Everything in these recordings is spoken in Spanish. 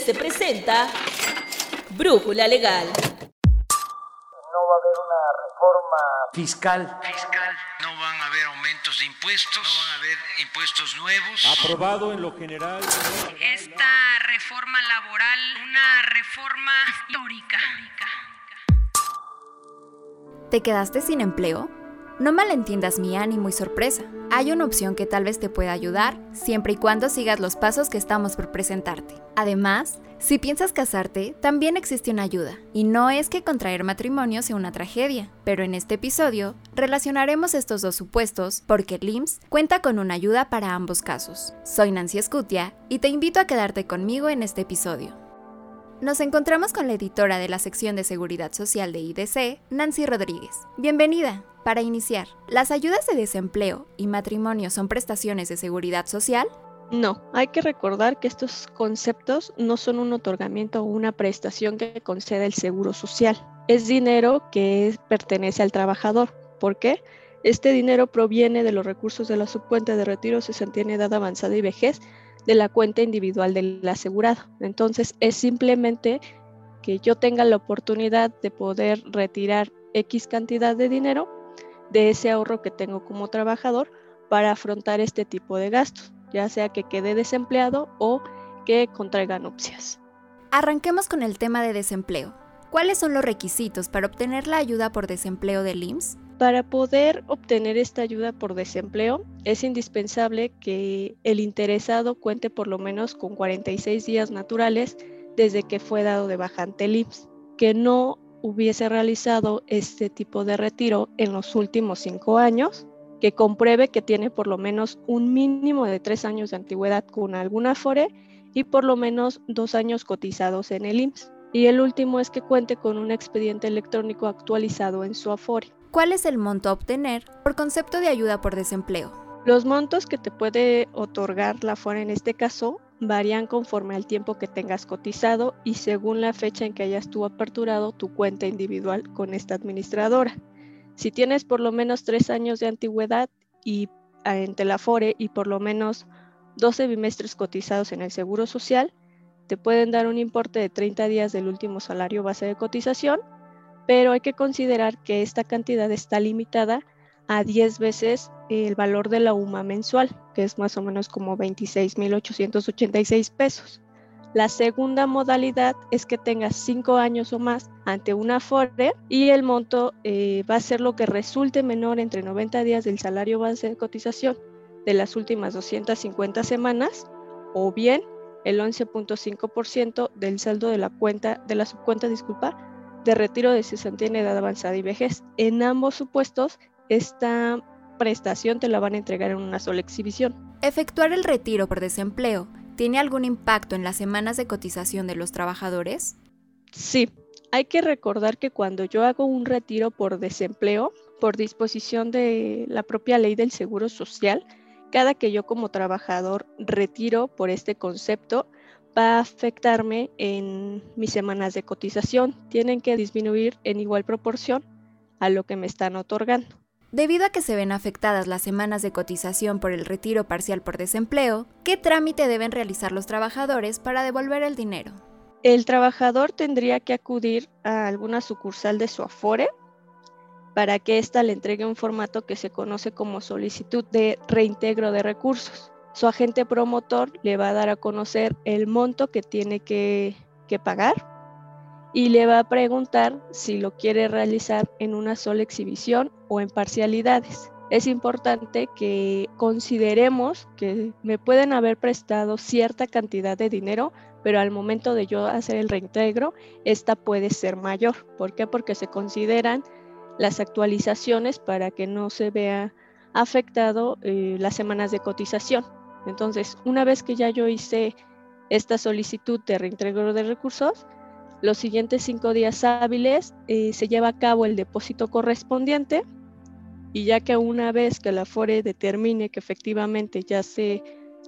se presenta Brújula Legal. No va a haber una reforma fiscal. fiscal. No van a haber aumentos de impuestos. No van a haber impuestos nuevos. Aprobado en lo general. Esta reforma laboral, una reforma histórica. ¿Te quedaste sin empleo? No malentiendas mi ánimo y sorpresa. Hay una opción que tal vez te pueda ayudar siempre y cuando sigas los pasos que estamos por presentarte. Además, si piensas casarte, también existe una ayuda. Y no es que contraer matrimonio sea una tragedia, pero en este episodio relacionaremos estos dos supuestos porque el IMSS cuenta con una ayuda para ambos casos. Soy Nancy Escutia y te invito a quedarte conmigo en este episodio. Nos encontramos con la editora de la sección de Seguridad Social de IDC, Nancy Rodríguez. Bienvenida. Para iniciar, ¿las ayudas de desempleo y matrimonio son prestaciones de seguridad social? No, hay que recordar que estos conceptos no son un otorgamiento o una prestación que concede el Seguro Social. Es dinero que pertenece al trabajador. ¿Por qué? Este dinero proviene de los recursos de la subcuenta de retiro, cesantía en edad avanzada y vejez de la cuenta individual del asegurado. Entonces, es simplemente que yo tenga la oportunidad de poder retirar X cantidad de dinero de ese ahorro que tengo como trabajador para afrontar este tipo de gastos, ya sea que quede desempleado o que contraiga nupcias. Arranquemos con el tema de desempleo. ¿Cuáles son los requisitos para obtener la ayuda por desempleo del IMSS? Para poder obtener esta ayuda por desempleo es indispensable que el interesado cuente por lo menos con 46 días naturales desde que fue dado de baja ante el IMSS, que no hubiese realizado este tipo de retiro en los últimos cinco años, que compruebe que tiene por lo menos un mínimo de tres años de antigüedad con alguna Afore y por lo menos dos años cotizados en el IMSS. Y el último es que cuente con un expediente electrónico actualizado en su Afore. ¿Cuál es el monto a obtener por concepto de ayuda por desempleo? Los montos que te puede otorgar la Afore en este caso varían conforme al tiempo que tengas cotizado y según la fecha en que hayas tú aperturado tu cuenta individual con esta administradora. Si tienes por lo menos tres años de antigüedad y ante la FORE y por lo menos 12 bimestres cotizados en el Seguro Social, te pueden dar un importe de 30 días del último salario base de cotización, pero hay que considerar que esta cantidad está limitada a 10 veces el valor de la UMA mensual, que es más o menos como 26.886 pesos. La segunda modalidad es que tengas 5 años o más ante una FORE y el monto eh, va a ser lo que resulte menor entre 90 días del salario base de cotización de las últimas 250 semanas o bien el 11.5% del saldo de la cuenta de la subcuenta, disculpa, de retiro de cesantía en edad avanzada y vejez. En ambos supuestos esta prestación te la van a entregar en una sola exhibición. ¿Efectuar el retiro por desempleo tiene algún impacto en las semanas de cotización de los trabajadores? Sí, hay que recordar que cuando yo hago un retiro por desempleo, por disposición de la propia ley del Seguro Social, cada que yo como trabajador retiro por este concepto, va a afectarme en mis semanas de cotización. Tienen que disminuir en igual proporción a lo que me están otorgando. Debido a que se ven afectadas las semanas de cotización por el retiro parcial por desempleo, ¿qué trámite deben realizar los trabajadores para devolver el dinero? El trabajador tendría que acudir a alguna sucursal de su Afore para que ésta le entregue un formato que se conoce como solicitud de reintegro de recursos. Su agente promotor le va a dar a conocer el monto que tiene que, que pagar y le va a preguntar si lo quiere realizar en una sola exhibición o en parcialidades. Es importante que consideremos que me pueden haber prestado cierta cantidad de dinero, pero al momento de yo hacer el reintegro, esta puede ser mayor. ¿Por qué? Porque se consideran las actualizaciones para que no se vea afectado eh, las semanas de cotización. Entonces, una vez que ya yo hice esta solicitud de reintegro de recursos, los siguientes cinco días hábiles eh, se lleva a cabo el depósito correspondiente y ya que una vez que la FORE determine que efectivamente ya se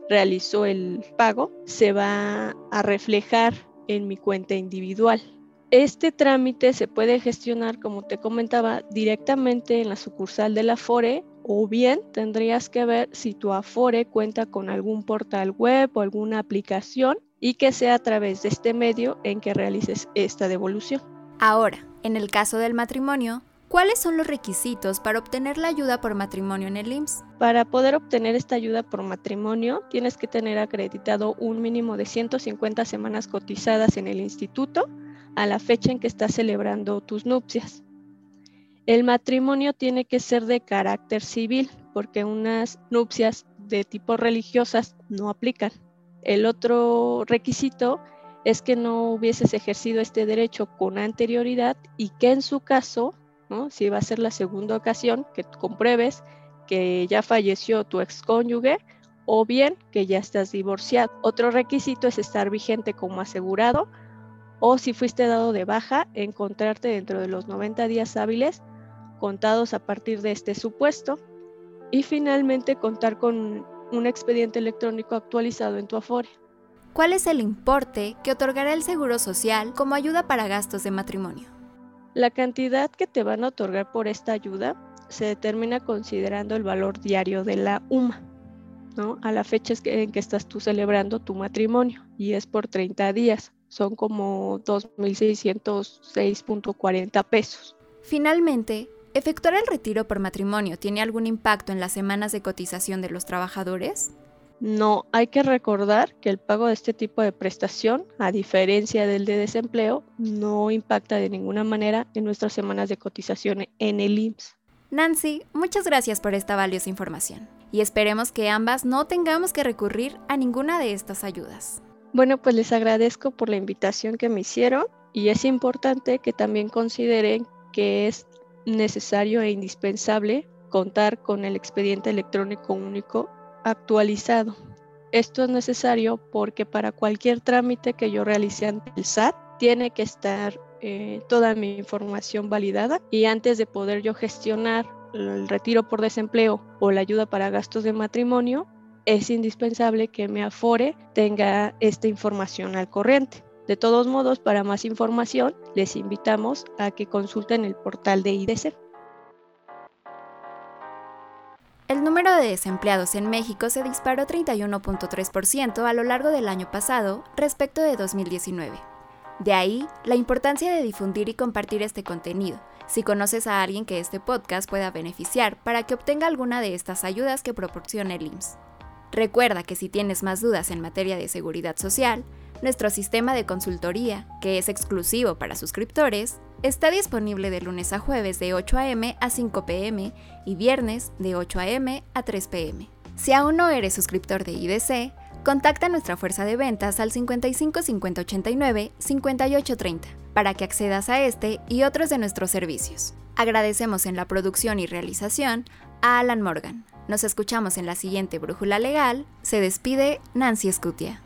realizó el pago, se va a reflejar en mi cuenta individual. Este trámite se puede gestionar, como te comentaba, directamente en la sucursal de la FORE o bien tendrías que ver si tu Afore cuenta con algún portal web o alguna aplicación y que sea a través de este medio en que realices esta devolución. Ahora, en el caso del matrimonio, ¿cuáles son los requisitos para obtener la ayuda por matrimonio en el IMSS? Para poder obtener esta ayuda por matrimonio, tienes que tener acreditado un mínimo de 150 semanas cotizadas en el instituto a la fecha en que estás celebrando tus nupcias. El matrimonio tiene que ser de carácter civil, porque unas nupcias de tipo religiosas no aplican. El otro requisito es que no hubieses ejercido este derecho con anterioridad y que en su caso, si va a ser la segunda ocasión, que compruebes que ya falleció tu excónyuge o bien que ya estás divorciado. Otro requisito es estar vigente como asegurado o si fuiste dado de baja, encontrarte dentro de los 90 días hábiles contados a partir de este supuesto. Y finalmente contar con un expediente electrónico actualizado en tu Afore. ¿Cuál es el importe que otorgará el Seguro Social como ayuda para gastos de matrimonio? La cantidad que te van a otorgar por esta ayuda se determina considerando el valor diario de la UMA, ¿no? A la fecha en que estás tú celebrando tu matrimonio y es por 30 días, son como 2.606.40 pesos. Finalmente, ¿Efectuar el retiro por matrimonio tiene algún impacto en las semanas de cotización de los trabajadores? No, hay que recordar que el pago de este tipo de prestación, a diferencia del de desempleo, no impacta de ninguna manera en nuestras semanas de cotización en el IMSS. Nancy, muchas gracias por esta valiosa información y esperemos que ambas no tengamos que recurrir a ninguna de estas ayudas. Bueno, pues les agradezco por la invitación que me hicieron y es importante que también consideren que es necesario e indispensable contar con el expediente electrónico único actualizado. Esto es necesario porque para cualquier trámite que yo realice ante el SAT tiene que estar eh, toda mi información validada y antes de poder yo gestionar el retiro por desempleo o la ayuda para gastos de matrimonio, es indispensable que mi Afore tenga esta información al corriente. De todos modos, para más información, les invitamos a que consulten el portal de IDC. El número de desempleados en México se disparó 31.3% a lo largo del año pasado respecto de 2019. De ahí la importancia de difundir y compartir este contenido, si conoces a alguien que este podcast pueda beneficiar para que obtenga alguna de estas ayudas que proporciona el IMSS. Recuerda que si tienes más dudas en materia de seguridad social, nuestro sistema de consultoría, que es exclusivo para suscriptores, está disponible de lunes a jueves de 8 a.m. a 5 p.m. y viernes de 8 a.m. a 3 p.m. Si aún no eres suscriptor de IDC, contacta a nuestra fuerza de ventas al 55 50 89 58 30 para que accedas a este y otros de nuestros servicios. Agradecemos en la producción y realización a Alan Morgan. Nos escuchamos en la siguiente Brújula Legal. Se despide Nancy Scutia.